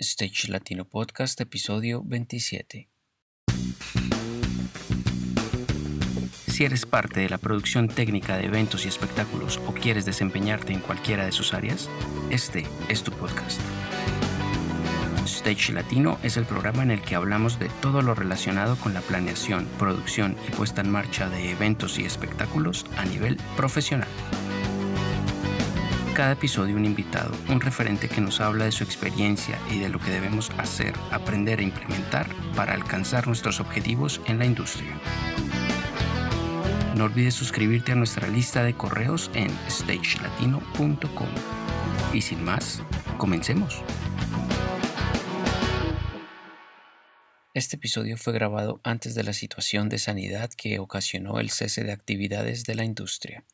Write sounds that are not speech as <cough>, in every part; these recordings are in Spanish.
Stage Latino Podcast, episodio 27. Si eres parte de la producción técnica de eventos y espectáculos o quieres desempeñarte en cualquiera de sus áreas, este es tu podcast. Stage Latino es el programa en el que hablamos de todo lo relacionado con la planeación, producción y puesta en marcha de eventos y espectáculos a nivel profesional cada episodio un invitado, un referente que nos habla de su experiencia y de lo que debemos hacer, aprender e implementar para alcanzar nuestros objetivos en la industria. No olvides suscribirte a nuestra lista de correos en stagelatino.com. Y sin más, comencemos. Este episodio fue grabado antes de la situación de sanidad que ocasionó el cese de actividades de la industria.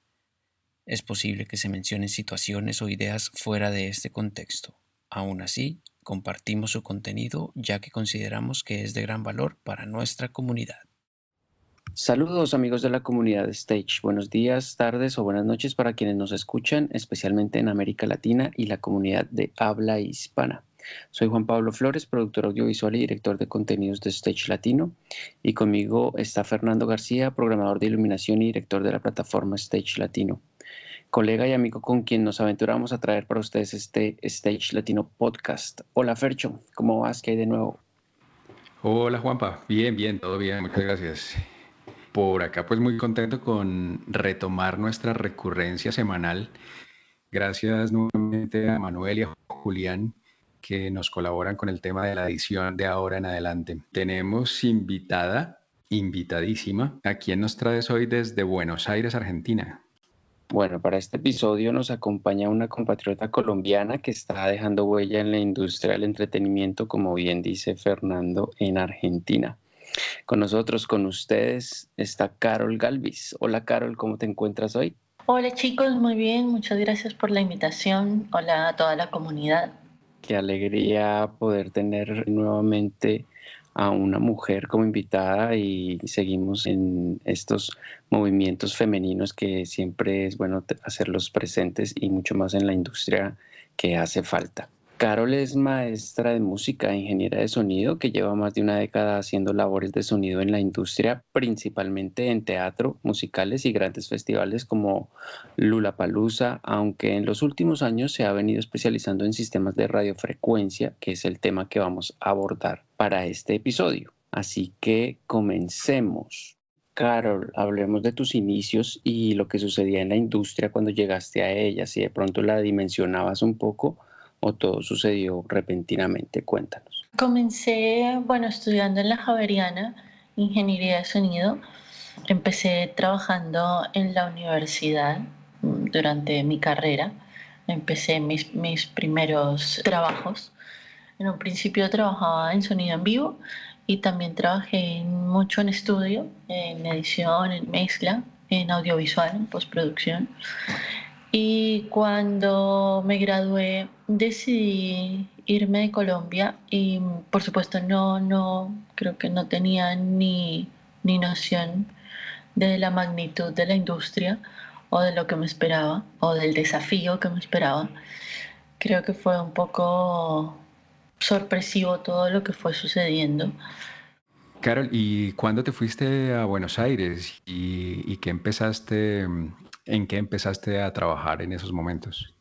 Es posible que se mencionen situaciones o ideas fuera de este contexto. Aún así, compartimos su contenido ya que consideramos que es de gran valor para nuestra comunidad. Saludos amigos de la comunidad Stage. Buenos días, tardes o buenas noches para quienes nos escuchan, especialmente en América Latina y la comunidad de habla hispana. Soy Juan Pablo Flores, productor audiovisual y director de contenidos de Stage Latino. Y conmigo está Fernando García, programador de iluminación y director de la plataforma Stage Latino colega y amigo con quien nos aventuramos a traer para ustedes este Stage Latino Podcast. Hola Fercho, ¿cómo vas? ¿Qué hay de nuevo? Hola Juanpa, bien, bien, todo bien, muchas gracias. Por acá pues muy contento con retomar nuestra recurrencia semanal. Gracias nuevamente a Manuel y a Julián que nos colaboran con el tema de la edición de ahora en adelante. Tenemos invitada, invitadísima, a quien nos traes hoy desde Buenos Aires, Argentina. Bueno, para este episodio nos acompaña una compatriota colombiana que está dejando huella en la industria del entretenimiento, como bien dice Fernando, en Argentina. Con nosotros, con ustedes, está Carol Galvis. Hola Carol, ¿cómo te encuentras hoy? Hola chicos, muy bien, muchas gracias por la invitación. Hola a toda la comunidad. Qué alegría poder tener nuevamente a una mujer como invitada y seguimos en estos movimientos femeninos que siempre es bueno hacerlos presentes y mucho más en la industria que hace falta. Carol es maestra de música e ingeniera de sonido que lleva más de una década haciendo labores de sonido en la industria, principalmente en teatro, musicales y grandes festivales como Lula Palusa, aunque en los últimos años se ha venido especializando en sistemas de radiofrecuencia, que es el tema que vamos a abordar para este episodio. Así que comencemos. Carol, hablemos de tus inicios y lo que sucedía en la industria cuando llegaste a ella, si de pronto la dimensionabas un poco o todo sucedió repentinamente? Cuéntanos. Comencé, bueno, estudiando en la Javeriana, Ingeniería de Sonido. Empecé trabajando en la universidad mm, durante mi carrera. Empecé mis, mis primeros trabajos. En un principio trabajaba en sonido en vivo y también trabajé mucho en estudio, en edición, en mezcla, en audiovisual, en postproducción. Y cuando me gradué decidí irme de Colombia y por supuesto no, no, creo que no tenía ni, ni noción de la magnitud de la industria o de lo que me esperaba o del desafío que me esperaba. Creo que fue un poco sorpresivo todo lo que fue sucediendo. Carol, ¿y cuándo te fuiste a Buenos Aires y, y qué empezaste ¿En qué empezaste a trabajar en esos momentos?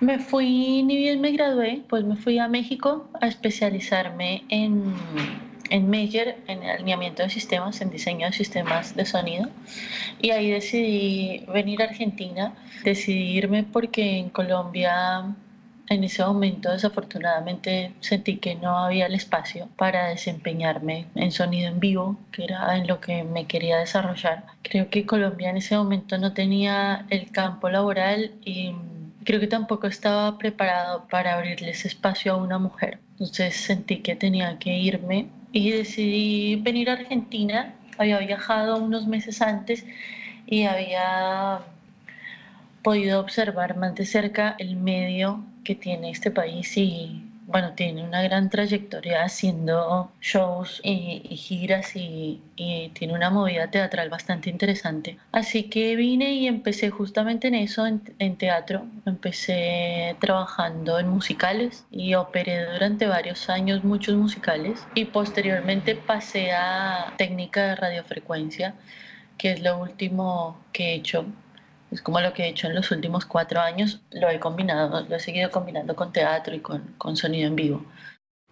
Me fui, ni bien me gradué, pues me fui a México a especializarme en, en Major, en alineamiento de sistemas, en diseño de sistemas de sonido. Y ahí decidí venir a Argentina, decidí irme porque en Colombia en ese momento desafortunadamente sentí que no había el espacio para desempeñarme en sonido en vivo, que era en lo que me quería desarrollar. Creo que Colombia en ese momento no tenía el campo laboral y creo que tampoco estaba preparado para abrirles espacio a una mujer. Entonces sentí que tenía que irme y decidí venir a Argentina. Había viajado unos meses antes y había podido observar más de cerca el medio que tiene este país y bueno, tiene una gran trayectoria haciendo shows y, giras y, tiene una movida teatral bastante interesante. Así que vine y empecé justamente en eso, en, en teatro. Empecé trabajando en musicales y operé durante varios años muchos musicales y posteriormente pasé a técnica de radiofrecuencia, que es lo último que he hecho es como lo que he hecho en los últimos cuatro años, lo he combinado, lo he seguido combinando con teatro y con, con sonido en vivo.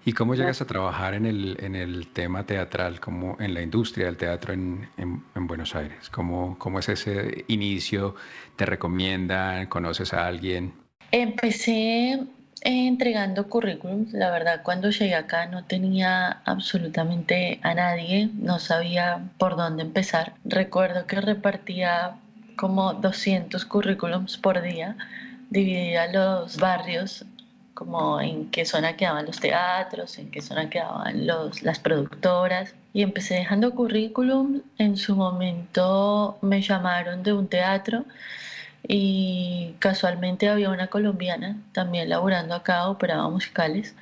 ¿Y cómo llegas a trabajar en el, en el tema teatral, como en la industria del teatro en, en, en, Buenos Aires? ¿Cómo, ¿Cómo es ese inicio? ¿Te recomiendan? ¿Conoces a alguien? Empecé entregando currículums. La verdad, cuando llegué acá no tenía absolutamente a nadie, no sabía por dónde empezar. Recuerdo que repartía como 200 currículums por día, dividía los barrios como en qué zona quedaban los teatros, en qué zona quedaban los, las productoras. Y empecé dejando currículum. En su momento me llamaron de un teatro y casualmente había una colombiana también laborando acá, operaba musicales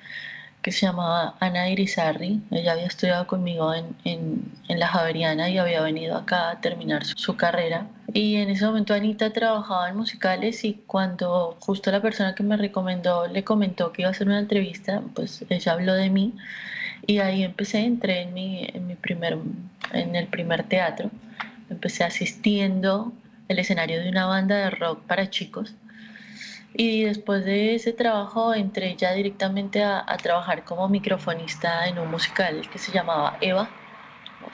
que se llamaba Ana Irizarri. Ella había estudiado conmigo en, en, en, la Javeriana y había venido acá a terminar su, carrera. Y en ese momento Anita trabajaba en musicales y cuando justo la persona que me recomendó le comentó que iba a hacer una entrevista, pues ella habló de mí y ahí empecé, entré en, mi, en, mi primer, en el primer teatro. Empecé asistiendo el escenario de una banda de rock para chicos y después de ese trabajo entré ya directamente a, trabajar como microfonista en un musical que se llamaba Eva.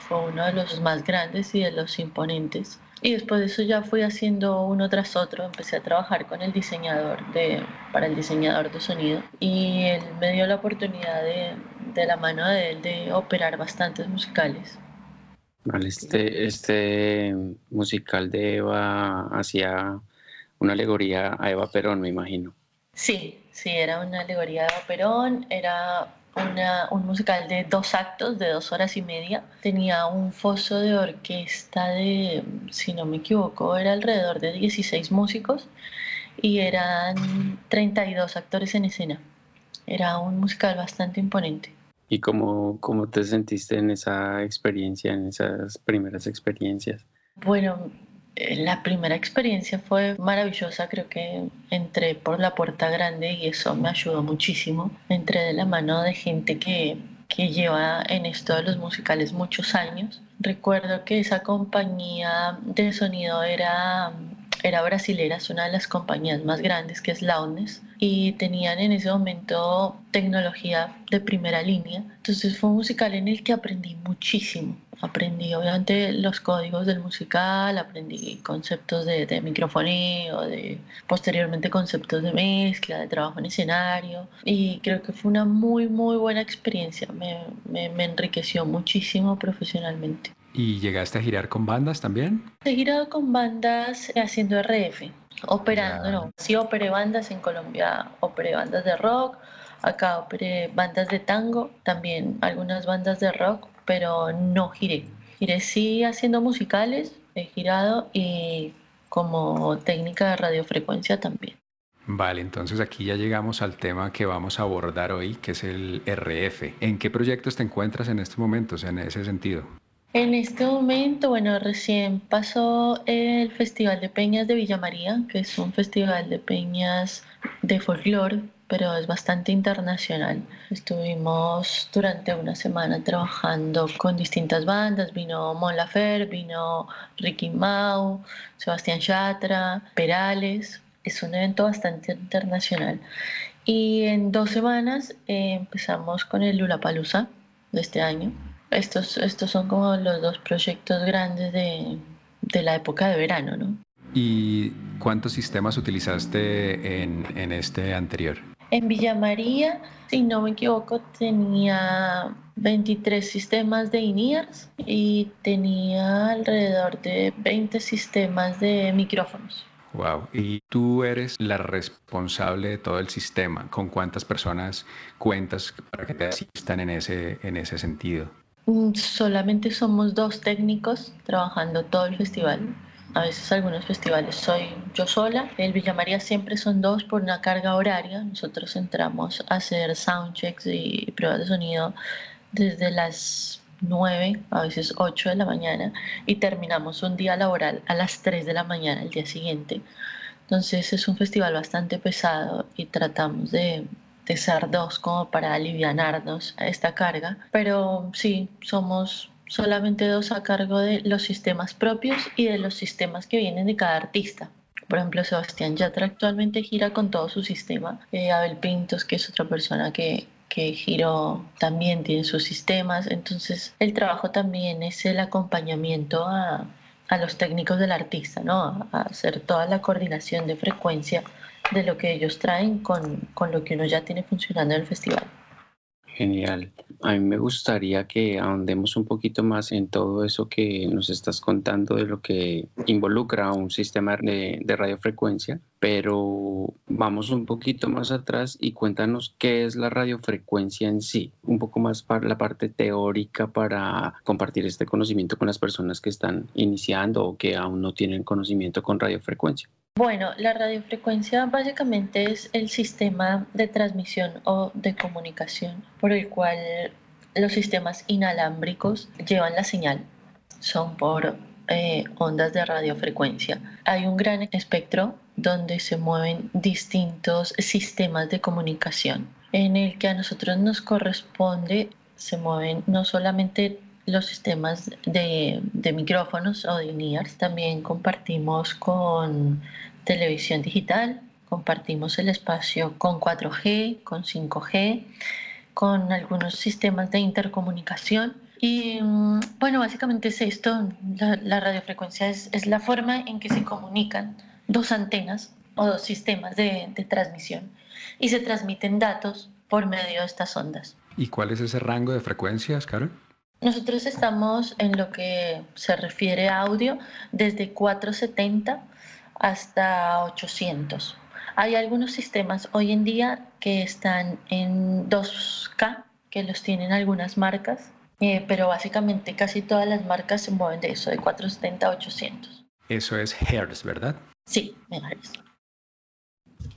Fue uno de los más grandes y de los imponentes. Y después de eso ya fui haciendo uno tras otro. Empecé a trabajar con el diseñador de, para el diseñador de sonido. Y él me dio la oportunidad de, de la mano de él de operar bastantes musicales. Vale, este, este musical de Eva hacía una alegoría a Eva Perón, me imagino. Sí, sí, era una alegoría a Eva Perón, era una, un musical de dos actos, de dos horas y media. Tenía un foso de orquesta de, si no me equivoco, era alrededor de 16 músicos y eran 32 actores en escena. Era un musical bastante imponente. ¿Y cómo, cómo te sentiste en esa experiencia, en esas primeras experiencias? Bueno, la primera experiencia fue maravillosa, creo que entré por la puerta grande y eso me ayudó muchísimo. Entré de la mano de gente que, que lleva en esto de los musicales muchos años. Recuerdo que esa compañía de sonido era era brasilera, es una de las compañías más grandes que es Loudness y tenían en ese momento tecnología de primera línea. Entonces fue un musical en el que aprendí muchísimo. Aprendí obviamente los códigos del musical, aprendí conceptos de, de microfonía, de, posteriormente conceptos de mezcla, de trabajo en escenario y creo que fue una muy muy buena experiencia, me, me enriqueció muchísimo profesionalmente. ¿Y llegaste a girar con bandas también? He girado con bandas haciendo RF, operando, no. Sí operé bandas en Colombia, operé bandas de rock, acá operé bandas de tango, también algunas bandas de rock, pero no giré. Giré sí haciendo musicales, he girado y como técnica de radiofrecuencia también. Vale, entonces aquí ya llegamos al tema que vamos a abordar hoy, que es el RF. ¿En qué proyectos te encuentras en estos momentos en ese sentido? En este momento, bueno, recién pasó el Festival de Peñas de Villa María, que es un festival de peñas de folclore, pero es bastante internacional. Estuvimos durante una semana trabajando con distintas bandas, vino Mon Lafer, vino Ricky Mau, Sebastián Yatra, Perales, es un evento bastante internacional. Y en dos semanas eh, empezamos con el Lulapalooza de este año estos, estos son como los dos proyectos grandes de, de la época de verano, ¿no? ¿Y cuántos sistemas utilizaste en, en este anterior? En Villa María, si no me equivoco, tenía 23 sistemas de INEARS y tenía alrededor de 20 sistemas de micrófonos. Wow. Y tú eres la responsable de todo el sistema. ¿Con cuántas personas cuentas para que te asistan en ese, en ese sentido? Mm, solamente somos dos técnicos trabajando todo el festival. A veces algunos festivales soy yo sola. El Villa María siempre son dos por una carga horaria. Nosotros entramos a hacer soundchecks y pruebas de sonido desde las 9, a veces 8 de la mañana y terminamos un día laboral a las 3 de la mañana el día siguiente. Entonces es un festival bastante pesado y tratamos de, de ser dos como para alivianarnos a esta carga. Pero sí, somos solamente dos a cargo de los sistemas propios y de los sistemas que vienen de cada artista. Por ejemplo, Sebastián Yatra actualmente gira con todo su sistema. Eh, Abel Pintos, que es otra persona que, que giró también tiene sus sistemas. Entonces, el trabajo también es el acompañamiento a, a los técnicos del artista, ¿no? A hacer toda la coordinación de frecuencia de lo que ellos traen con, con lo que uno ya tiene funcionando en el festival. Genial. A mí me gustaría que ahondemos un poquito más en todo eso que nos estás contando de lo que involucra un sistema de, de, radiofrecuencia, pero vamos un poquito más atrás y cuéntanos qué es la radiofrecuencia en sí, un poco más para la parte teórica para compartir este conocimiento con las personas que están iniciando o que aún no tienen conocimiento con radiofrecuencia. Bueno, la radiofrecuencia básicamente es el sistema de transmisión o de comunicación por el cual los sistemas inalámbricos llevan la señal. Son por eh, ondas de radiofrecuencia. Hay un gran espectro donde se mueven distintos sistemas de comunicación en el que a nosotros nos corresponde se mueven no solamente los sistemas de, de micrófonos o de NIRs. También compartimos con televisión digital, compartimos el espacio con 4G, con 5G, con algunos sistemas de intercomunicación. Y mm, bueno, básicamente es esto, la, radiofrecuencia es, es, la forma en que se comunican dos antenas o dos sistemas de, de transmisión y se transmiten datos por medio de estas ondas. ¿Y cuál es ese rango de frecuencias, Carol? Nosotros estamos en lo que se refiere a audio desde 470 hasta 800. Hay algunos sistemas hoy en día que están en 2K, que los tienen algunas marcas, eh, pero básicamente casi todas las marcas se mueven de eso, de 470 a 800. Eso es Hertz, ¿verdad? Sí, Hertz.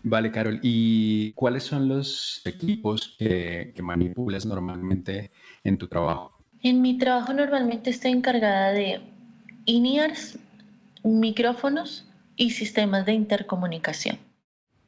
Vale, Carol. ¿Y cuáles son los equipos que, que manipulas normalmente en tu trabajo? En mi trabajo normalmente estoy encargada de INEARS, micrófonos y sistemas de intercomunicación.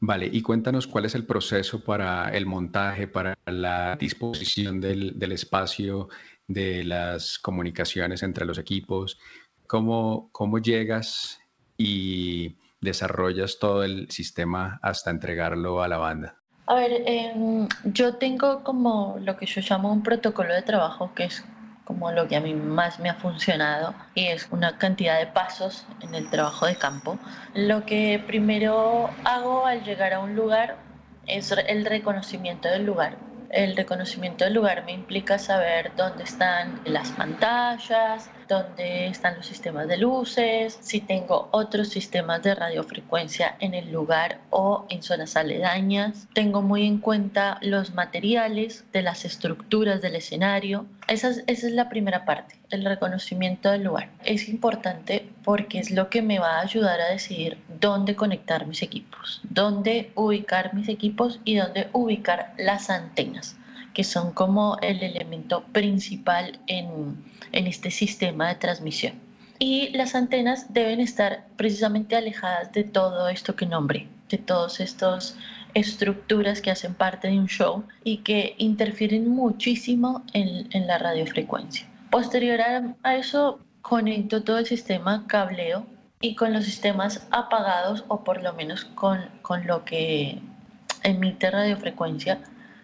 Vale, y cuéntanos cuál es el proceso para el montaje, para la disposición del, del espacio, de las comunicaciones entre los equipos, cómo, cómo llegas y desarrollas todo el sistema hasta entregarlo a la banda. A ver, eh, yo tengo como lo que yo llamo un protocolo de trabajo, que es como lo que a mí más me ha funcionado y es una cantidad de pasos en el trabajo de campo. Lo que primero hago al llegar a un lugar es el reconocimiento del lugar. El reconocimiento del lugar me implica saber dónde están las pantallas, dónde están los sistemas de luces, si tengo otros sistemas de radiofrecuencia en el lugar o en zonas aledañas. Tengo muy en cuenta los materiales de las estructuras del escenario. Esa es, la primera parte, el reconocimiento del lugar. Es importante porque es lo que me va a ayudar a decidir dónde conectar mis equipos, dónde ubicar mis equipos y dónde ubicar las antenas que son como el elemento principal en, en este sistema de transmisión. Y las antenas deben estar precisamente alejadas de todo esto que nombré, de todos estos estructuras que hacen parte de un show y que interfieren muchísimo en, en la radiofrecuencia. Posterior a, eso, conecto todo el sistema cableo y con los sistemas apagados o por lo menos con, con lo que emite radiofrecuencia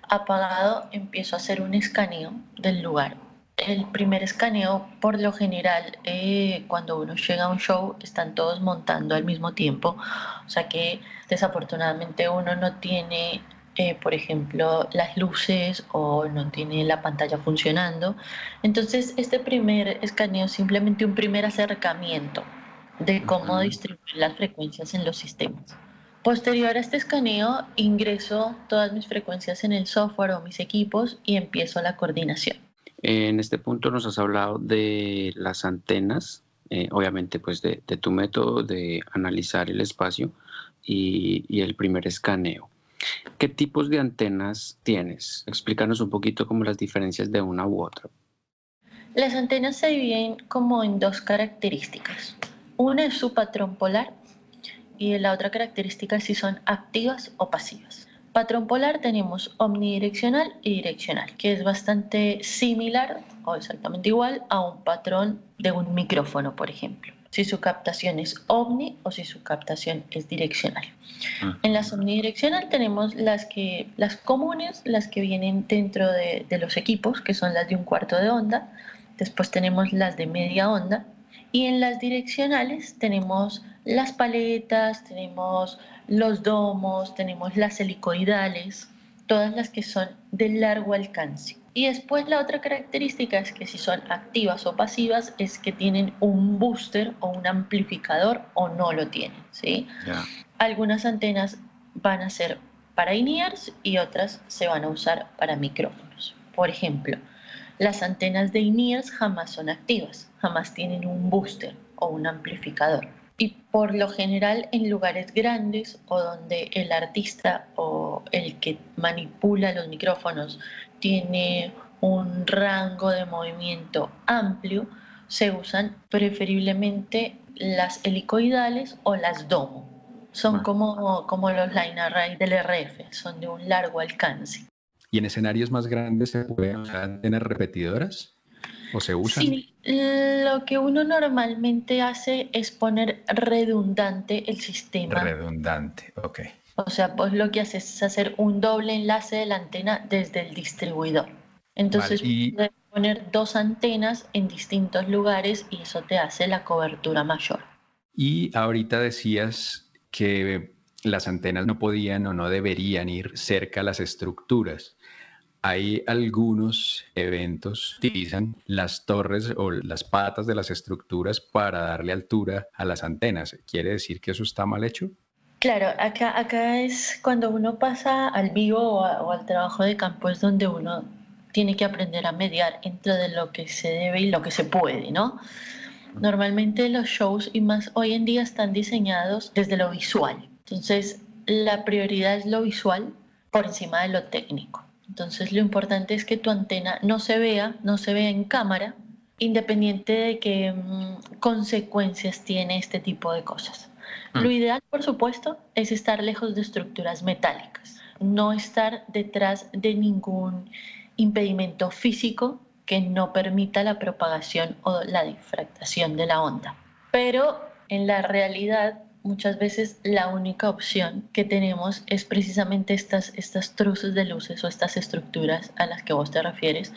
apagado, empiezo a hacer un escaneo del lugar. El primer escaneo, por lo general, eh, cuando uno llega a un show, están todos montando al mismo tiempo. O sea que desafortunadamente uno no tiene, eh, por ejemplo, las luces o no tiene la pantalla funcionando. Entonces, este primer escaneo es simplemente un primer acercamiento de cómo distribuir las frecuencias en los sistemas. Posterior a este escaneo, ingreso todas mis frecuencias en el software o mis equipos y empiezo la coordinación. En este punto nos has hablado de las antenas eh, obviamente pues de, tu método de analizar el espacio y, y, el primer escaneo. ¿Qué tipos de antenas tienes? Explícanos un poquito como las diferencias de una u otra. Las antenas se dividen como en dos características. Una es su patrón polar y la otra característica es si son activas o pasivas. Patrón polar tenemos omnidireccional y direccional, que es bastante similar o exactamente igual a un patrón de un micrófono, por ejemplo si su captación es omni o si su captación es direccional. Ah. En las omnidireccional tenemos las, que, las comunes, las que vienen dentro de, de, los equipos, que son las de un cuarto de onda. Después tenemos las de media onda. Y en las direccionales tenemos las paletas, tenemos los domos, tenemos las helicoidales, todas las que son de largo alcance. Y después la otra característica es que si son activas o pasivas es que tienen un booster o un amplificador o no lo tienen. ¿sí? Algunas antenas van a ser para in-ears y otras se van a usar para micrófonos. Por ejemplo, las antenas de in-ears jamás son activas, jamás tienen un booster o un amplificador. Y por lo general en lugares grandes o donde el artista o el que manipula los micrófonos tiene un rango de movimiento amplio, se usan preferiblemente las helicoidales o las domo. Son como, como los line array del RF, son de un largo alcance. ¿Y en escenarios más grandes se pueden usar antenas repetidoras? ¿O se usan? Sí, lo que uno normalmente hace es poner redundante el sistema. Redundante, ok. O sea, pues lo que hace es hacer un doble enlace de la antena desde el distribuidor. Entonces puedes poner dos antenas en distintos lugares y eso te hace la cobertura mayor. Y ahorita decías que las antenas no podían o no deberían ir cerca a las estructuras. Hay algunos eventos que utilizan las torres o las patas de las estructuras para darle altura a las antenas. ¿Quiere decir que eso está mal hecho? Claro, acá, acá es cuando uno pasa al vivo o, al trabajo de campo, es donde uno tiene que aprender a mediar entre de lo que se debe y lo que se puede, ¿no? Normalmente los shows y más hoy en día están diseñados desde lo visual. Entonces, la prioridad es lo visual por encima de lo técnico. Entonces, lo importante es que tu antena no se vea, no se vea en cámara, independiente de qué mm, consecuencias tiene este tipo de cosas. Mm. Lo ideal, por supuesto, es estar lejos de estructuras metálicas, no estar detrás de ningún impedimento físico que no permita la propagación o la difractación de la onda. Pero en la realidad, muchas veces la única opción que tenemos es precisamente estas, estas truces de luces o estas estructuras a las que vos te refieres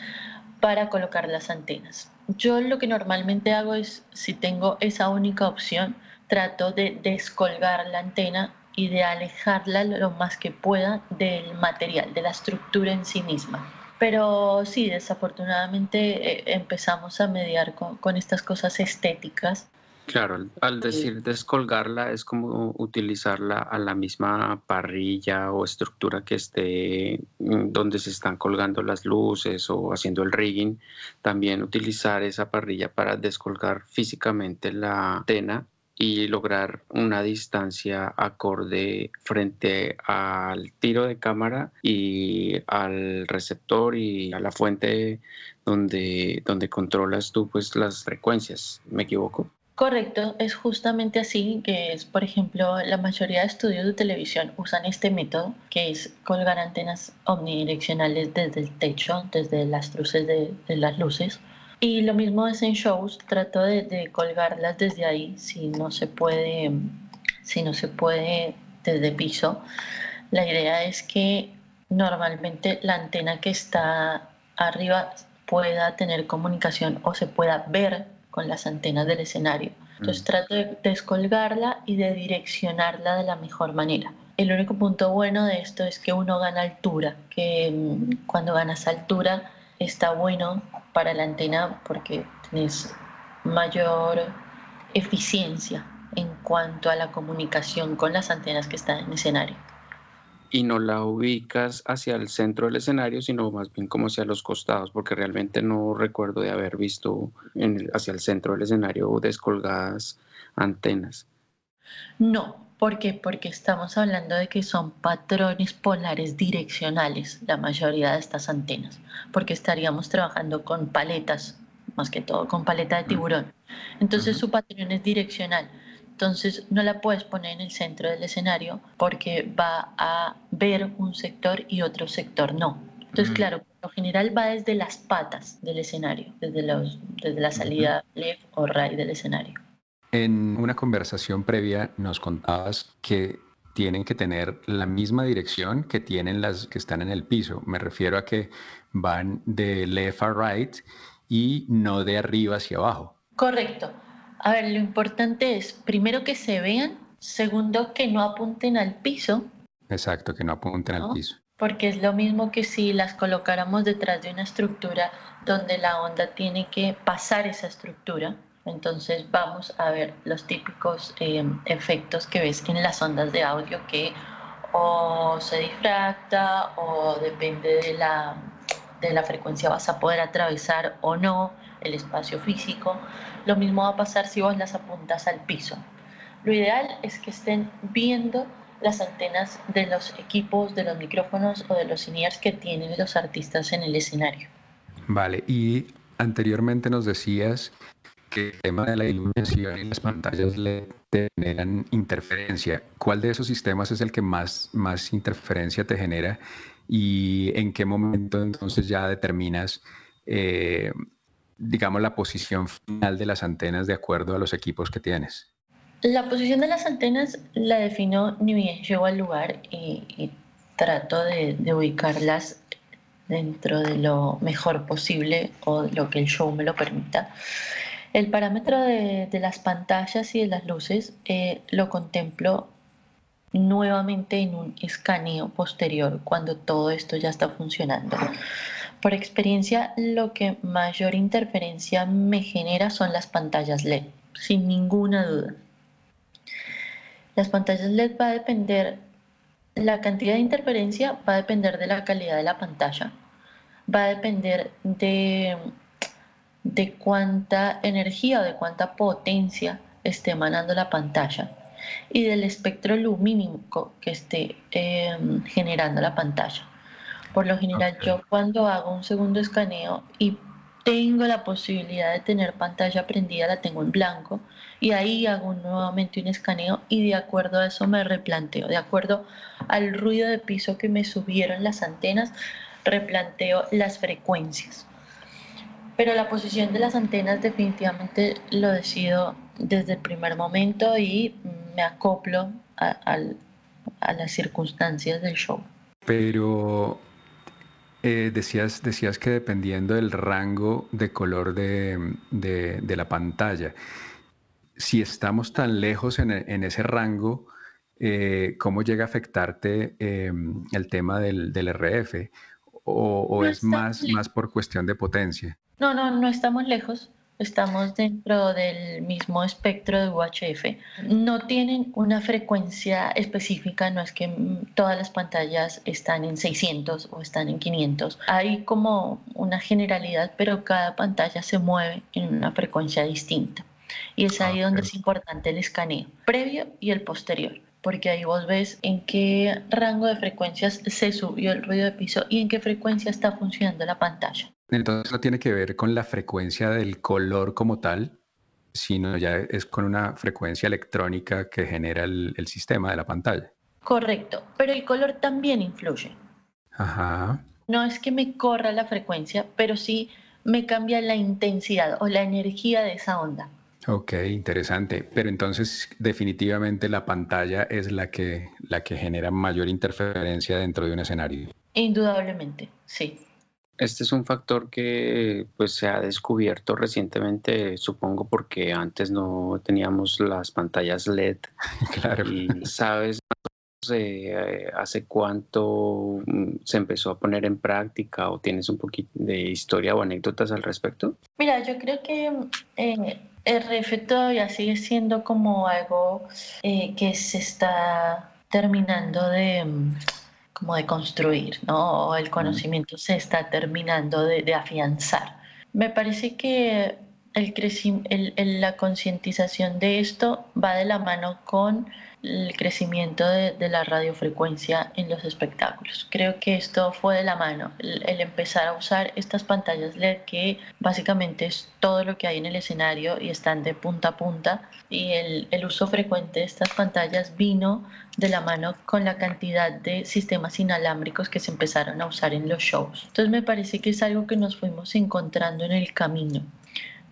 para colocar las antenas. Yo lo que normalmente hago es, si tengo esa única opción, trato de descolgar la antena y de alejarla lo más que pueda del material, de la estructura en sí misma. Pero sí, desafortunadamente eh, empezamos a mediar con, estas cosas estéticas. Claro, al decir descolgarla es como utilizarla a la misma parrilla o estructura que esté mm, donde se están colgando las luces o haciendo el rigging. También utilizar esa parrilla para descolgar físicamente la antena y lograr una distancia acorde frente al tiro de cámara y al receptor y a la fuente donde, donde controlas tú pues las frecuencias. ¿Me equivoco? Correcto, es justamente así que es, por ejemplo, la mayoría de estudios de televisión usan este método, que es colgar antenas omnidireccionales desde el techo, desde las luces de, de las luces, y lo mismo es en shows, trato de, colgarlas desde ahí, si no se puede, si no se puede desde piso. La idea es que normalmente la antena que está arriba pueda tener comunicación o se pueda ver con las antenas del escenario. Entonces mm. trato de descolgarla y de direccionarla de la mejor manera. El único punto bueno de esto es que uno gana altura, que mm, cuando ganas altura está bueno para la antena porque tienes mayor eficiencia en cuanto a la comunicación con las antenas que están en escenario. Y no la ubicas hacia el centro del escenario, sino más bien como hacia los costados, porque realmente no recuerdo de haber visto hacia el centro del escenario descolgadas antenas. No, ¿por qué? Porque estamos hablando de que son patrones polares direccionales la mayoría de estas antenas, porque estaríamos trabajando con paletas, más que todo con paleta de tiburón. Entonces su patrón es direccional. Entonces no la puedes poner en el centro del escenario porque va a ver un sector y otro sector no. Entonces, claro, lo general va desde las patas del escenario, desde, los, desde la salida left o right del escenario. En una conversación previa nos contabas que tienen que tener la misma dirección que tienen las que están en el piso. Me refiero a que van de left a right y no de arriba hacia abajo. Correcto. A ver, lo importante es, primero, que se vean, segundo, que no apunten al piso. Exacto, que no apunten al piso. Porque es lo mismo que si las colocáramos detrás de una estructura donde la onda tiene que pasar esa estructura. Entonces vamos a ver los típicos eh, efectos que ves en las ondas de audio que o se difracta o depende de la, de la frecuencia vas a poder atravesar o no el espacio físico. Lo mismo va a pasar si vos las apuntas al piso. Lo ideal es que estén viendo las antenas de los equipos, de los micrófonos o de los INEARs que tienen los artistas en el escenario. Vale, y anteriormente nos decías que el tema de la iluminación y las pantallas le generan interferencia. ¿Cuál de esos sistemas es el que más, más interferencia te genera y en qué momento entonces ya determinas eh, digamos, la posición final de las antenas de acuerdo a los equipos que tienes? La posición de las antenas la defino ni bien llego al lugar y, trato de, ubicarlas dentro de lo mejor posible o lo que el show me lo permita. El parámetro de, las pantallas y de las luces eh, lo contemplo nuevamente en un escaneo posterior cuando todo esto ya está funcionando. Por experiencia, lo que mayor interferencia me genera son las pantallas LED, sin ninguna duda. Las pantallas LED va a depender, la cantidad de interferencia va a depender de la calidad de la pantalla, va a depender de, de cuánta energía o de cuánta potencia esté emanando la pantalla y del espectro lumínico que esté em, generando la pantalla. Por lo general, yo cuando hago un segundo escaneo y tengo la posibilidad de tener pantalla prendida, la tengo en blanco y ahí hago nuevamente un escaneo y de acuerdo a eso me replanteo, de acuerdo al ruido de piso que me subieron las antenas, replanteo las frecuencias. Pero la posición de las antenas definitivamente lo decido desde el primer momento y me acoplo a, a las circunstancias del show. Pero eh, decías, decías que dependiendo del rango de color de, de, la pantalla, si estamos tan lejos en, en ese rango, eh, ¿cómo llega a afectarte em, el tema del, del RF? ¿O, o es más, más por cuestión de potencia? No, no, no estamos lejos estamos dentro del mismo espectro de UHF. No tienen una frecuencia específica, no es que todas las pantallas están en 600 o están en 500. Hay como una generalidad, pero cada pantalla se mueve en una frecuencia distinta. Y es ahí donde es importante el escaneo, previo y el posterior porque ahí vos ves en qué rango de frecuencias se subió el ruido de piso y en qué frecuencia está funcionando la pantalla. Entonces no tiene que ver con la frecuencia del color como tal, sino ya es con una frecuencia electrónica que genera el, sistema de la pantalla. Correcto, pero el color también influye. Ajá. No es que me corra la frecuencia, pero sí me cambia la intensidad o la energía de esa onda. Ok, interesante. Pero entonces definitivamente la pantalla es la que, la que genera mayor interferencia dentro de un escenario. Indudablemente, sí. Este es un factor que pues se ha descubierto recientemente, supongo porque antes no teníamos las pantallas LED. <laughs> claro. Y sabes eh, hace cuánto mm, se empezó a poner en práctica o tienes un poquito de historia o anécdotas al respecto? Mira, yo creo que eh, el RF todavía sigue siendo como algo eh, que se está terminando de, como de construir, ¿no? O el conocimiento se está terminando de, de afianzar. Me parece que el, el, la concientización de esto va de la mano con el crecimiento de, la radiofrecuencia en los espectáculos. Creo que esto fue de la mano, el, el, empezar a usar estas pantallas LED que básicamente es todo lo que hay en el escenario y están de punta a punta y el, el uso frecuente de estas pantallas vino de la mano con la cantidad de sistemas inalámbricos que se empezaron a usar en los shows. Entonces me parece que es algo que nos fuimos encontrando en el camino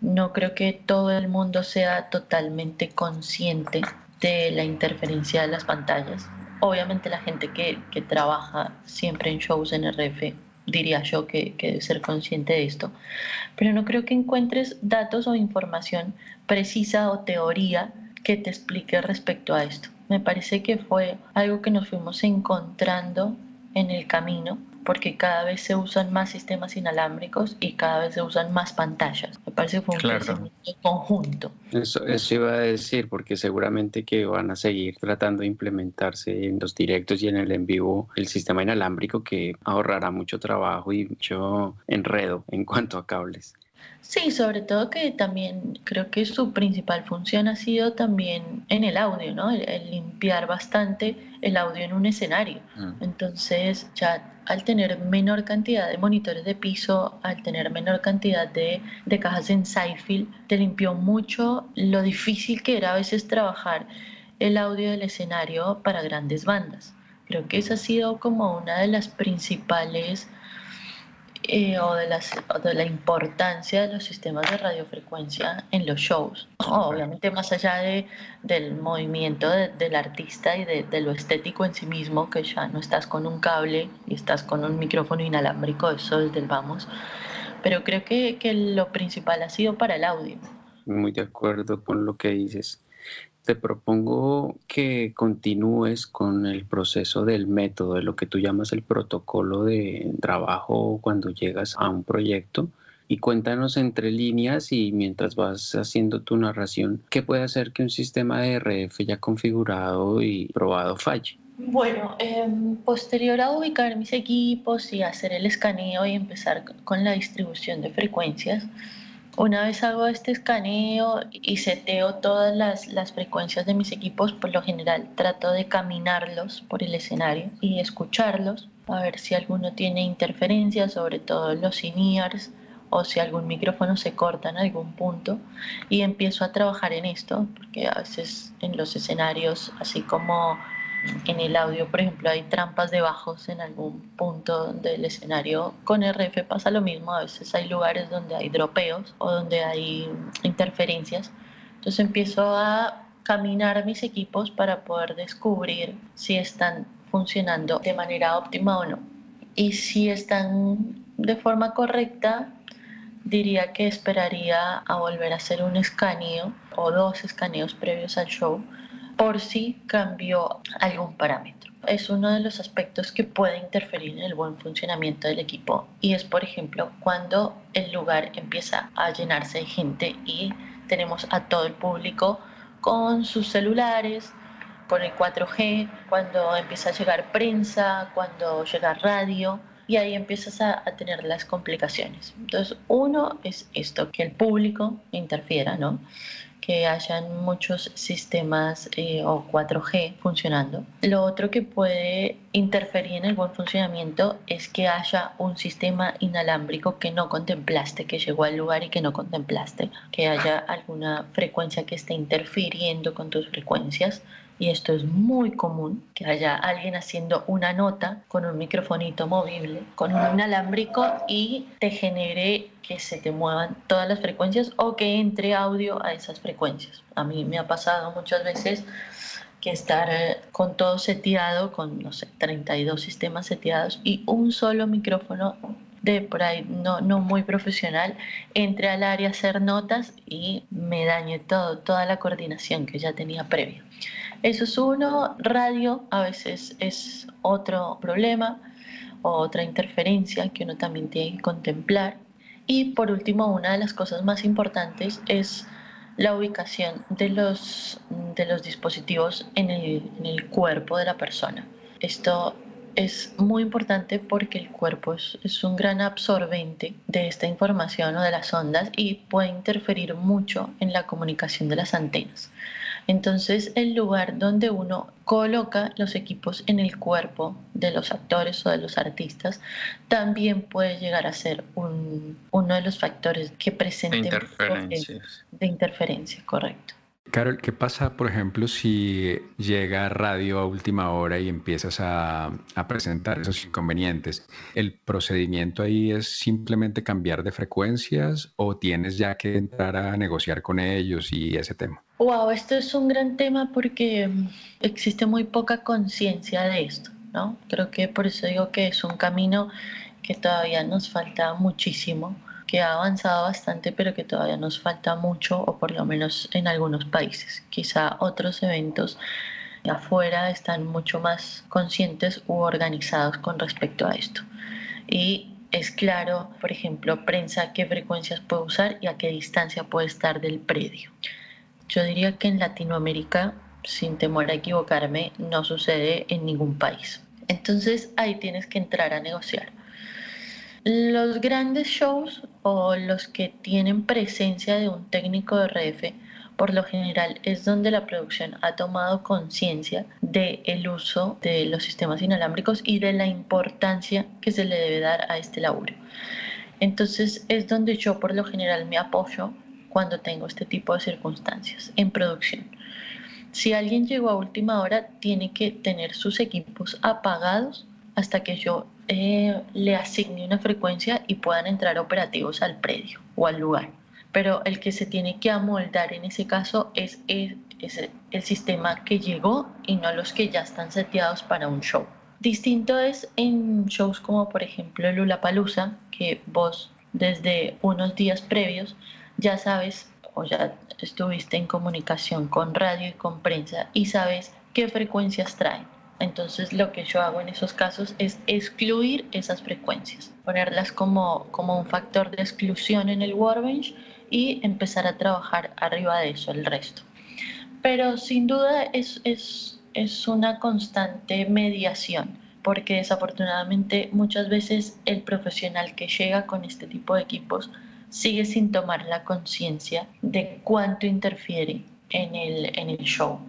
no creo que todo el mundo sea totalmente consciente de la interferencia de las pantallas. Obviamente la gente que, trabaja siempre en shows en RF diría yo que, que, debe ser consciente de esto, pero no creo que encuentres datos o información precisa o teoría que te explique respecto a esto. Me parece que fue algo que nos fuimos encontrando en el camino porque cada vez se usan más sistemas inalámbricos y cada vez se usan más pantallas. Me parece que fue un crecimiento conjunto. Eso, eso iba a decir, porque seguramente que van a seguir tratando de implementarse en los directos y en el en vivo el sistema inalámbrico que ahorrará mucho trabajo y mucho enredo en cuanto a cables. Sí, sobre todo que también creo que su principal función ha sido también en el audio, ¿no? El, limpiar bastante el audio en un escenario. Mm. Entonces, ya al tener menor cantidad de monitores de piso, al tener menor cantidad de, de cajas en Sidefield, te limpió mucho lo difícil que era a veces trabajar el audio del escenario para grandes bandas. Creo que esa ha sido como una de las principales eh, o, de las, de la importancia de los sistemas de radiofrecuencia en los shows. Obviamente más allá de, del movimiento del artista y de, de, lo estético en sí mismo, que ya no estás con un cable y estás con un micrófono inalámbrico, eso es del vamos. Pero creo que, que lo principal ha sido para el audio. Muy de acuerdo con lo que dices te propongo que continúes con el proceso del método, de lo que tú llamas el protocolo de trabajo cuando llegas a un proyecto. Y cuéntanos entre líneas y mientras vas haciendo tu narración, ¿qué puede hacer que un sistema de RF ya configurado y probado falle? Bueno, em, posterior a ubicar mis equipos y hacer el escaneo y empezar con la distribución de frecuencias, una vez hago este escaneo y seteo todas las, las, frecuencias de mis equipos, por lo general trato de caminarlos por el escenario y escucharlos, a ver si alguno tiene interferencia, sobre todo los in-ears, o si algún micrófono se corta en algún punto. Y empiezo a trabajar en esto, porque a veces en los escenarios, así como en el audio, por ejemplo, hay trampas de bajos en algún punto del escenario. Con RF pasa lo mismo, a veces hay lugares donde hay dropeos o donde hay interferencias. Entonces empiezo a caminar mis equipos para poder descubrir si están funcionando de manera óptima o no. Y si están de forma correcta, diría que esperaría a volver a hacer un escaneo o dos escaneos previos al show por si cambió algún parámetro. Es uno de los aspectos que puede interferir en el buen funcionamiento del equipo y es, por ejemplo, cuando el lugar empieza a llenarse de gente y tenemos a todo el público con sus celulares, con el 4G, cuando empieza a llegar prensa, cuando llega radio y ahí empiezas a, tener las complicaciones. Entonces, uno es esto, que el público interfiera, ¿no? Que hayan muchos sistemas eh, o 4G funcionando. Lo otro que puede interferir en el buen funcionamiento es que haya un sistema inalámbrico que no contemplaste, que llegó al lugar y que no contemplaste, que haya alguna frecuencia que esté interfiriendo con tus frecuencias y esto es muy común, que haya alguien haciendo una nota con un microfonito movible, con un inalámbrico y te genere que se te muevan todas las frecuencias o que entre audio a esas frecuencias. A mí me ha pasado muchas veces que estar eh, con todo seteado, con, no sé, 32 sistemas seteados y un solo micrófono de por ahí no, no muy profesional, entre al área a hacer notas y me dañe todo, toda la coordinación que ya tenía previa. Eso es uno, radio a veces es otro problema o otra interferencia que uno también tiene que contemplar. Y por último, una de las cosas más importantes es la ubicación de los, de los dispositivos en el, en el cuerpo de la persona. Esto es muy importante porque el cuerpo es, es, un gran absorbente de esta información o de las ondas y puede interferir mucho en la comunicación de las antenas. Entonces, el lugar donde uno coloca los equipos en el cuerpo de los actores o de los artistas también puede llegar a ser uno de los factores que presenten interferencias. de interferencia, correcto. Carol, ¿qué pasa, por ejemplo, si llega radio a última hora y empiezas a, presentar esos inconvenientes? ¿El procedimiento ahí es simplemente cambiar de frecuencias o tienes ya que entrar a negociar con ellos y ese tema? Wow, esto es un gran tema porque existe muy poca conciencia de esto, ¿no? Creo que por eso digo que es un camino que todavía nos falta muchísimo que ha avanzado bastante, pero que todavía nos falta mucho, o por lo menos en algunos países. Quizá otros eventos afuera están mucho más conscientes u organizados con respecto a esto. Y es claro, por ejemplo, prensa qué frecuencias puede usar y a qué distancia puede estar del predio. Yo diría que en Latinoamérica, sin temor a equivocarme, no sucede en ningún país. Entonces ahí tienes que entrar a negociar. Los grandes shows los que tienen presencia de un técnico de RF, por lo general es donde la producción ha tomado conciencia del uso de los sistemas inalámbricos y de la importancia que se le debe dar a este laburo. Entonces es donde yo por lo general me apoyo cuando tengo este tipo de circunstancias en producción. Si alguien llegó a última hora, tiene que tener sus equipos apagados hasta que yo eh, le asigne una frecuencia y puedan entrar operativos al predio o al lugar. Pero el que se tiene que amoldar en ese caso es el, sistema que llegó y no los que ya están seteados para un show. Distinto es en shows como por ejemplo Lula Palusa, que vos desde unos días previos ya sabes o ya estuviste en comunicación con radio y con prensa y sabes qué frecuencias traen entonces lo que yo hago en esos casos es excluir esas frecuencias, ponerlas como, como un factor de exclusión en el Workbench y empezar a trabajar arriba de eso el resto. Pero sin duda es, es, es una constante mediación, porque desafortunadamente muchas veces el profesional que llega con este tipo de equipos sigue sin tomar la conciencia de cuánto interfiere en el, en el show.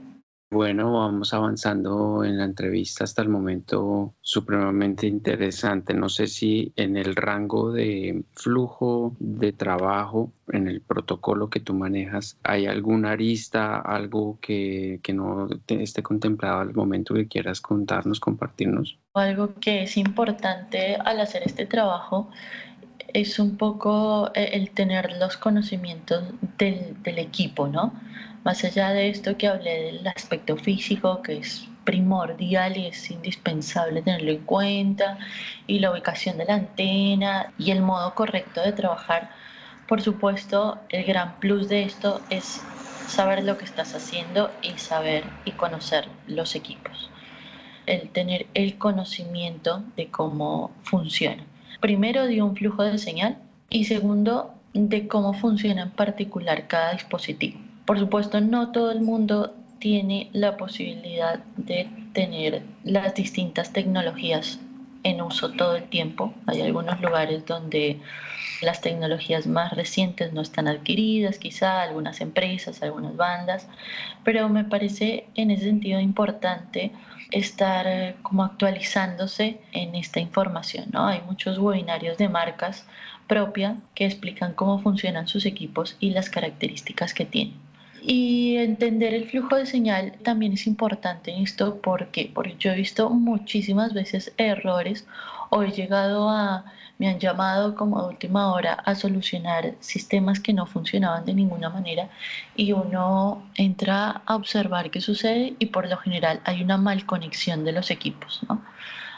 Bueno, vamos avanzando en la entrevista hasta el momento supremamente interesante. No sé si en el rango de flujo de trabajo, en el protocolo que tú manejas, hay alguna arista, algo que, que no esté contemplado al momento que quieras contarnos, compartirnos. Algo que es importante al hacer este trabajo es un poco eh, el tener los conocimientos del equipo, ¿no? Más allá de esto que hablé del aspecto físico, que es primordial y es indispensable tenerlo en cuenta, y la ubicación de la antena y el modo correcto de trabajar, por supuesto, el gran plus de esto es saber lo que estás haciendo y saber y conocer los equipos. El tener el conocimiento de cómo funciona. Primero, de un flujo de señal y segundo, de cómo funciona en particular cada dispositivo. Por supuesto, no todo el mundo tiene la posibilidad de tener las distintas tecnologías en uso todo el tiempo. Hay algunos lugares donde las tecnologías más recientes no están adquiridas, quizá algunas empresas, algunas bandas, pero me parece en ese sentido importante estar como actualizándose en esta información. Hay muchos webinarios de marcas propias que explican cómo funcionan sus equipos y las características que tienen. Y entender el flujo de señal también es importante en esto porque, porque yo he visto muchísimas veces errores o he llegado a, me han llamado como de última hora a solucionar sistemas que no funcionaban de ninguna manera y uno entra a observar qué sucede y por lo general hay una mal conexión de los equipos, ¿no?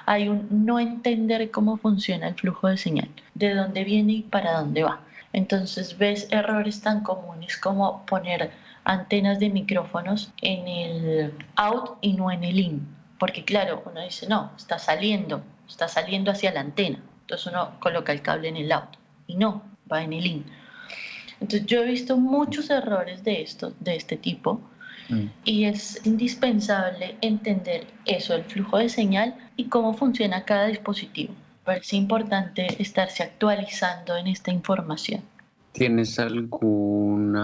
Hay un no entender cómo funciona el flujo de señal, de dónde viene y para dónde va. Entonces ves errores tan comunes como poner antenas de micrófonos en el out y no en el in. Porque claro, uno dice, no, está saliendo, está saliendo hacia la antena. Entonces uno coloca el cable en el out y no, va en el in. Entonces yo he visto muchos errores de esto, de este tipo, Mm. Y es indispensable entender eso, el flujo de señal y cómo funciona cada dispositivo. Es importante estarse actualizando en esta información. ¿Tienes algún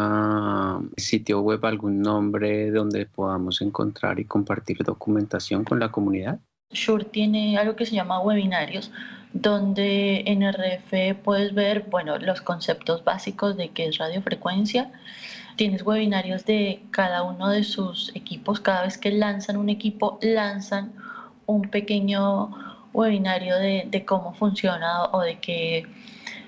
sitio web, algún nombre donde podamos encontrar y compartir documentación con la comunidad? Shure tiene algo que se llama webinarios, donde en RF puedes ver bueno, los conceptos básicos de qué es radiofrecuencia. Tienes webinarios de cada uno de sus equipos. Cada vez que lanzan un equipo, lanzan un pequeño webinario de, de cómo funciona o de qué,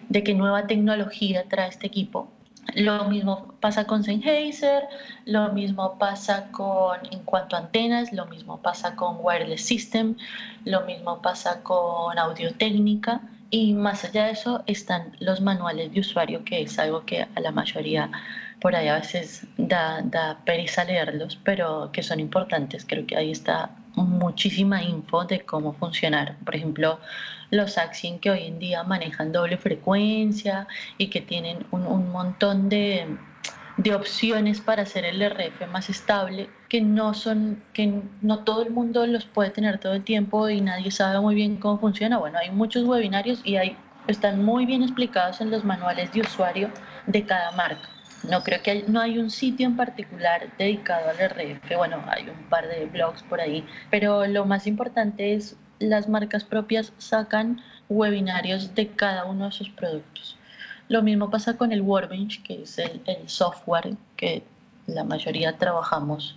de qué nueva tecnología trae este equipo. Lo mismo pasa con Sennheiser, lo mismo pasa con, en cuanto a antenas, lo mismo pasa con Wireless System, lo mismo pasa con Audio Técnica y más allá de eso están los manuales de usuario, que es algo que a la mayoría por ahí a veces da, da pereza leerlos, pero que son importantes. Creo que ahí está muchísima info de cómo funcionar. Por ejemplo, los Axien que hoy en día manejan doble frecuencia y que tienen un, un montón de, de, opciones para hacer el RF más estable, que no son, que no todo el mundo los puede tener todo el tiempo y nadie sabe muy bien cómo funciona. Bueno, hay muchos webinarios y hay, están muy bien explicados en los manuales de usuario de cada marca. No creo que no hay un sitio en particular dedicado al RF, bueno, hay un par de blogs por ahí, pero lo más importante es las marcas propias sacan webinarios de cada uno de sus productos. Lo mismo pasa con el Workbench, que es el, software que la mayoría trabajamos.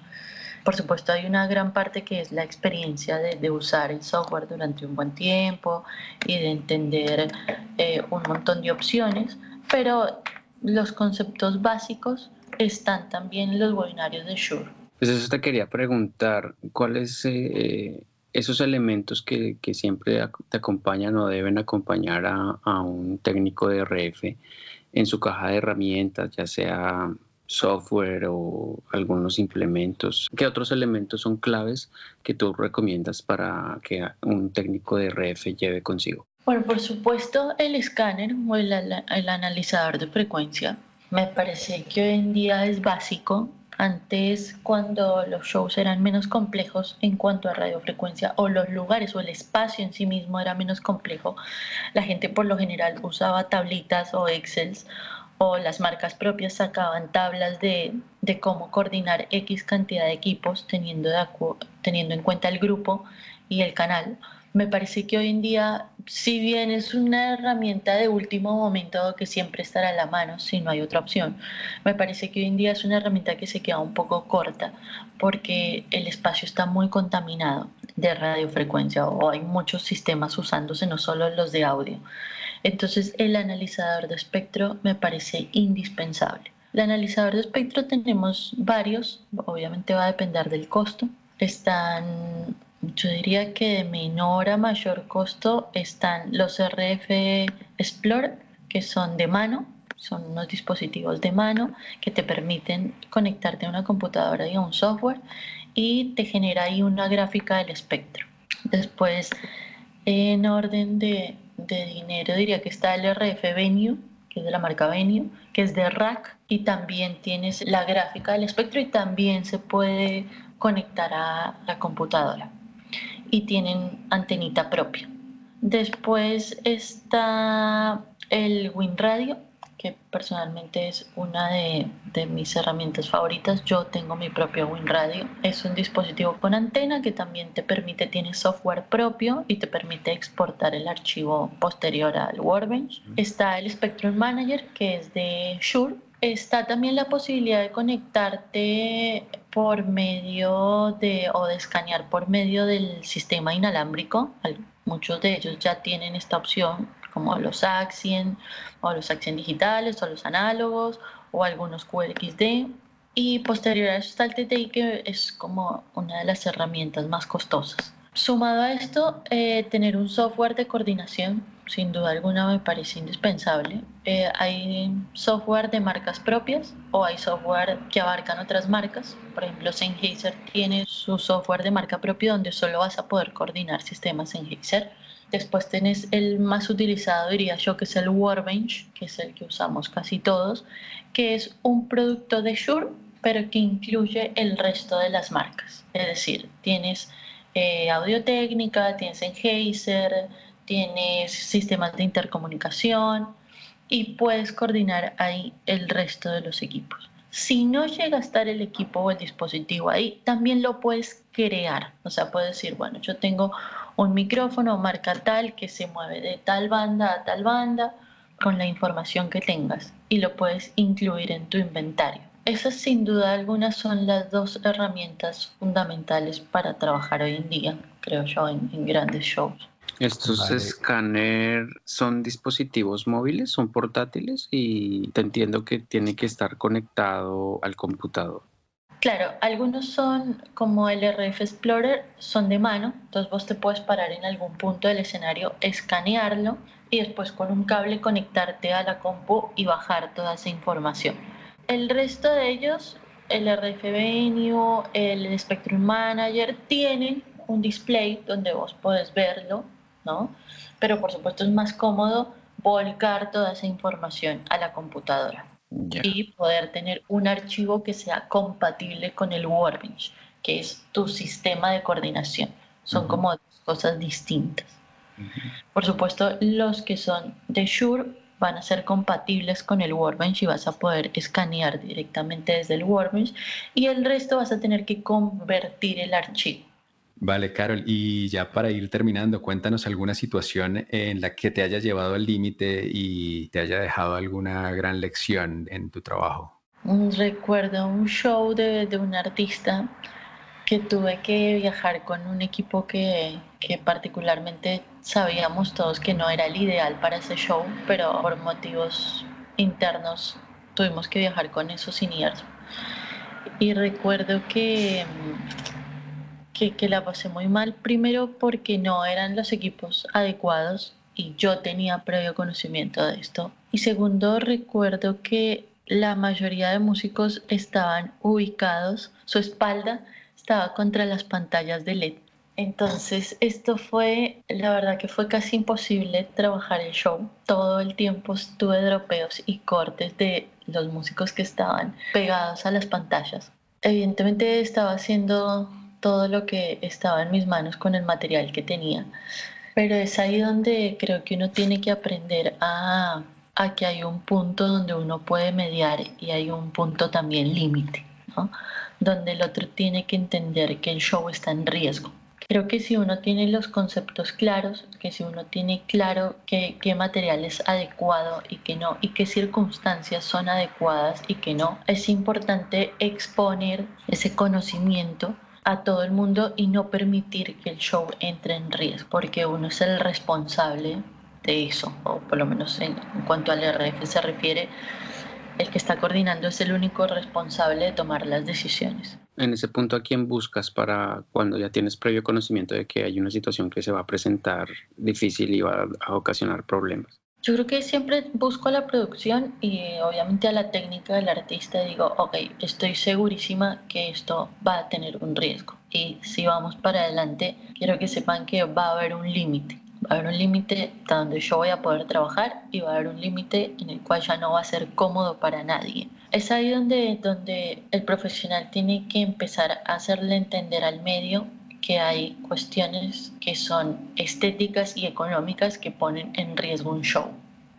Por supuesto, hay una gran parte que es la experiencia de, usar el software durante un buen tiempo y de entender eh, un montón de opciones, pero los conceptos básicos están también en los webinarios de Shure. Pues eso te quería preguntar, ¿cuáles eh, esos elementos que, que, siempre te acompañan o deben acompañar a, a, un técnico de RF en su caja de herramientas, ya sea software o algunos implementos? ¿Qué otros elementos son claves que tú recomiendas para que un técnico de RF lleve consigo? Bueno, por supuesto, el escáner o el, el, analizador de frecuencia me parece que hoy en día es básico. Antes, cuando los shows eran menos complejos en cuanto a radiofrecuencia o los lugares o el espacio en sí mismo era menos complejo, la gente por lo general usaba tablitas o excels o las marcas propias sacaban tablas de, cómo coordinar X cantidad de equipos teniendo, de teniendo en cuenta el grupo y el canal me parece que hoy en día, si bien es una herramienta de último momento que siempre estará a la mano si no hay otra opción, me parece que hoy en día es una herramienta que se queda un poco corta porque el espacio está muy contaminado de radiofrecuencia o hay muchos sistemas usándose, no solo los de audio. Entonces el analizador de espectro me parece indispensable. El analizador de espectro tenemos varios, obviamente va a depender del costo. Están yo diría que de menor a mayor costo están los RF Explorer, que son de mano, son unos dispositivos de mano que te permiten conectarte a una computadora y a un software y te genera ahí una gráfica del espectro. Después, en orden de, dinero, diría que está el RF Venue, que es de la marca Venue, que es de rack y también tienes la gráfica del espectro y también se puede conectar a la computadora y tienen antenita propia. Después está el WinRadio, que personalmente es una de, de, mis herramientas favoritas. Yo tengo mi propio WinRadio. Es un dispositivo con antena que también te permite, tiene software propio y te permite exportar el archivo posterior al Workbench. Está el Spectrum Manager, que es de Shure. Está también la posibilidad de conectarte por medio de o de escanear por medio del sistema inalámbrico. Muchos de ellos ya tienen esta opción, como los Axien o los Axien digitales o los análogos o algunos QRXD. Y posterior a eso está el TTI, que es como una de las herramientas más costosas. Sumado a esto, eh, tener un software de coordinación sin duda alguna me parece indispensable. Eh, hay software de marcas propias o hay software que abarcan otras marcas. Por ejemplo, Sennheiser tiene su software de marca propia donde solo vas a poder coordinar sistemas Sennheiser. Después tenés el más utilizado, diría yo, que es el Workbench, que es el que usamos casi todos, que es un producto de Shure pero que incluye el resto de las marcas. Es decir, tienes eh, audio técnica, tienes Sennheiser, tienes sistemas de intercomunicación y puedes coordinar ahí el resto de los equipos. Si no llega a estar el equipo o el dispositivo ahí, también lo puedes crear. O sea, puedes decir, bueno, yo tengo un micrófono marca tal que se mueve de tal banda a tal banda con la información que tengas y lo puedes incluir en tu inventario. Esas sin duda algunas son las dos herramientas fundamentales para trabajar hoy en día, creo yo, en, grandes shows. Estos escáner son dispositivos móviles, son portátiles y te entiendo que tiene que estar conectado al computador. Claro, algunos son como el RF Explorer, son de mano, entonces vos te puedes parar en algún punto del escenario, escanearlo y después con un cable conectarte a la compu y bajar toda esa información. El resto de ellos, el RF Venue, el Spectrum Manager, tienen un display donde vos podés verlo ¿no? Pero por supuesto es más cómodo volcar toda esa información a la computadora y poder tener un archivo que sea compatible con el Workbench, que es tu sistema de coordinación. Son como dos cosas distintas. Por supuesto, los que son de Shure van a ser compatibles con el Workbench y vas a poder escanear directamente desde el Workbench y el resto vas a tener que convertir el archivo. Vale, Carol, y ya para ir terminando, cuéntanos alguna situación en la que te haya llevado al límite y te haya dejado alguna gran lección en tu trabajo. Recuerdo un show de, un artista que tuve que viajar con un equipo que, que, particularmente sabíamos todos que no era el ideal para ese show, pero por motivos internos tuvimos que viajar con eso sin ir. Y recuerdo que que, la pasé muy mal, primero porque no eran los equipos adecuados y yo tenía previo conocimiento de esto. Y segundo, recuerdo que la mayoría de músicos estaban ubicados, su espalda estaba contra las pantallas de LED. Entonces esto fue, la verdad que fue casi imposible trabajar el show. Todo el tiempo estuve dropeos y cortes de los músicos que estaban pegados a las pantallas. Evidentemente estaba haciendo todo lo que estaba en mis manos con el material que tenía. Pero es ahí donde creo que uno tiene que aprender a, a que hay un punto donde uno puede mediar y hay un punto también límite, ¿no? donde el otro tiene que entender que el show está en riesgo. Creo que si uno tiene los conceptos claros, que si uno tiene claro qué, qué material es adecuado y qué no, y qué circunstancias son adecuadas y qué no, es importante exponer ese conocimiento a todo el mundo y no permitir que el show entre en riesgo, porque uno es el responsable de eso, o por lo menos en, cuanto al RF se refiere, el que está coordinando es el único responsable de tomar las decisiones. En ese punto, ¿a quién buscas para cuando ya tienes previo conocimiento de que hay una situación que se va a presentar difícil y va a ocasionar problemas? Yo creo que siempre busco la producción y obviamente a la técnica del artista digo, ok, estoy segurísima que esto va a tener un riesgo. Y si vamos para adelante, quiero que sepan que va a haber un límite. Va a haber un límite donde yo voy a poder trabajar y va a haber un límite en el cual ya no va a ser cómodo para nadie. Es ahí donde, donde el profesional tiene que empezar a hacerle entender al medio que hay cuestiones que son estéticas y económicas que ponen en riesgo un show.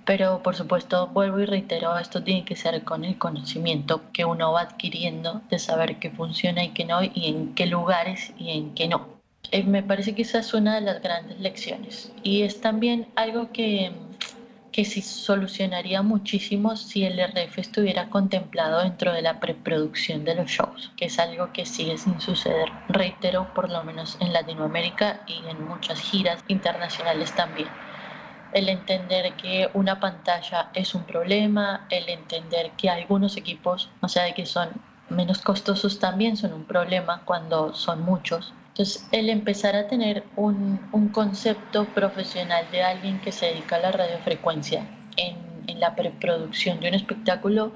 Pero por supuesto, vuelvo y reitero, esto tiene que ser con el conocimiento que uno va adquiriendo de saber qué funciona y qué no, y en qué lugares y en qué no. Eh, me parece que esa es una de las grandes lecciones. Y es también algo que que sí solucionaría muchísimo si el RF estuviera contemplado dentro de la preproducción de los shows, que es algo que sigue sin suceder, reitero, por lo menos en Latinoamérica y en muchas giras internacionales también. El entender que una pantalla es un problema, el entender que algunos equipos, o sea, que son menos costosos también son un problema cuando son muchos entonces, el empezar a tener un, un, concepto profesional de alguien que se dedica a la radiofrecuencia en, en la preproducción de un espectáculo,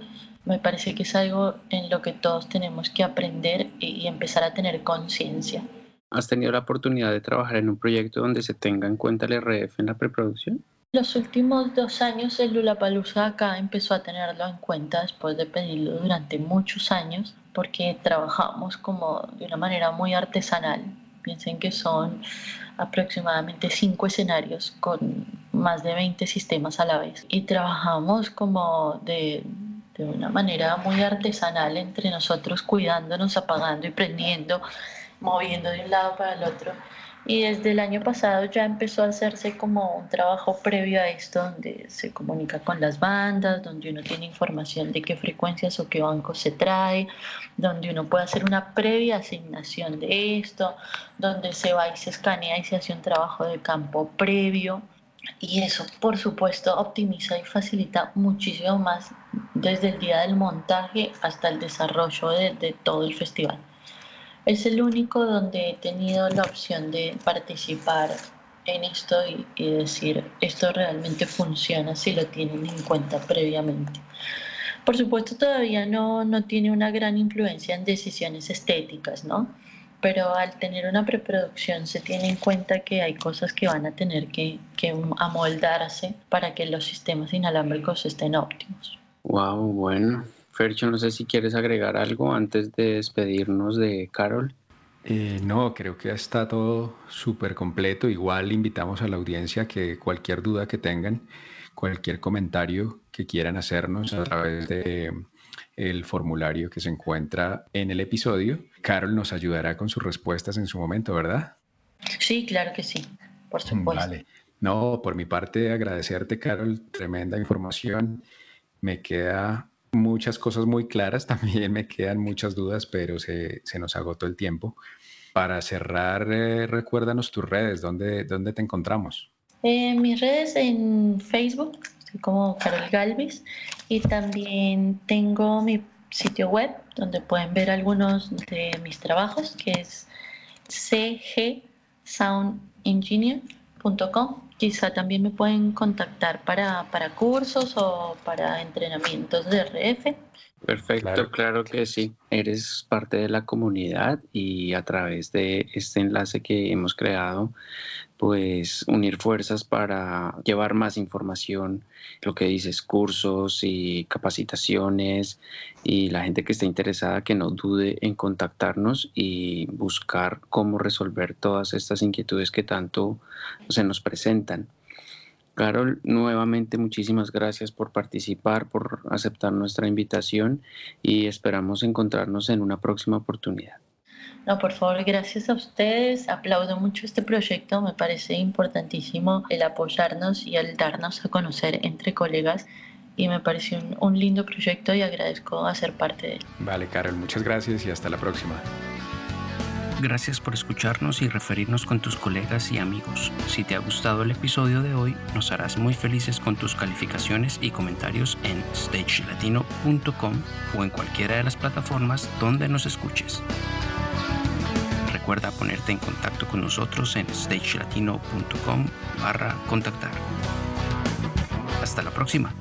me parece que es algo en lo que todos tenemos que aprender y, empezar a tener conciencia. ¿Has tenido la oportunidad de trabajar en un proyecto donde se tenga en cuenta el RF en la preproducción? Los últimos dos años el Lulapalooza acá empezó a tenerlo en cuenta después de pedirlo durante muchos años porque trabajamos como de una manera muy artesanal. Piensen que son aproximadamente cinco escenarios con más de 20 sistemas a la vez y trabajamos como de, de una manera muy artesanal entre nosotros cuidándonos, apagando y prendiendo, moviendo de un lado para el otro y desde el año pasado ya empezó a hacerse como un trabajo previo a esto, donde se comunica con las bandas, donde uno tiene información de qué frecuencias o qué bancos se trae, donde uno puede hacer una previa asignación de esto, donde se va y se escanea y se hace un trabajo de campo previo. Y eso, por supuesto, optimiza y facilita muchísimo más desde el día del montaje hasta el desarrollo de, de todo el festival. Es el único donde he tenido la opción de participar en esto y, decir, esto realmente funciona si lo tienen en cuenta previamente. Por supuesto, todavía no, no tiene una gran influencia en decisiones estéticas, ¿no? Pero al tener una preproducción se tiene en cuenta que hay cosas que van a tener que, que amoldarse para que los sistemas inalámbricos estén óptimos. Wow, bueno, Fercho, no sé si quieres agregar algo antes de despedirnos de Carol. Eh, no, creo que está todo súper completo. Igual invitamos a la audiencia que cualquier duda que tengan, cualquier comentario que quieran hacernos a través de el formulario que se encuentra en el episodio. Carol nos ayudará con sus respuestas en su momento, ¿verdad? Sí, claro que sí, por supuesto. Vale. No, por mi parte, agradecerte, Carol, tremenda información. Me queda muchas cosas muy claras, <laughs> también me quedan muchas dudas, pero se, se nos agotó el tiempo. Para cerrar, eh, recuérdanos tus redes, ¿dónde, dónde te encontramos? Eh, mis redes en Facebook, estoy como Carol Galvis, y también tengo mi sitio web donde pueden ver algunos de mis trabajos, que es cgsoundengineer.com Quizá también me pueden contactar para, para cursos o para entrenamientos de RF. Perfecto, claro. que sí. Eres parte de la comunidad y a través de este enlace que hemos creado, pues unir fuerzas para llevar más información, lo que dices, cursos y capacitaciones y la gente que esté interesada que no dude en contactarnos y buscar cómo resolver todas estas inquietudes que tanto se nos presentan. Carol, nuevamente muchísimas gracias por participar, por aceptar nuestra invitación y esperamos encontrarnos en una próxima oportunidad. No, por favor, gracias a ustedes. Aplaudo mucho este proyecto. Me parece importantísimo el apoyarnos y el darnos a conocer entre colegas. Y me pareció un, lindo proyecto y agradezco a ser parte de él. Vale, Carol, muchas gracias y hasta la próxima. Gracias por escucharnos y referirnos con tus colegas y amigos. Si te ha gustado el episodio de hoy, nos harás muy felices con tus calificaciones y comentarios en stagelatino.com o en cualquiera de las plataformas donde nos escuches. Recuerda ponerte en contacto con nosotros en stagelatino.com barra contactar. Hasta la próxima.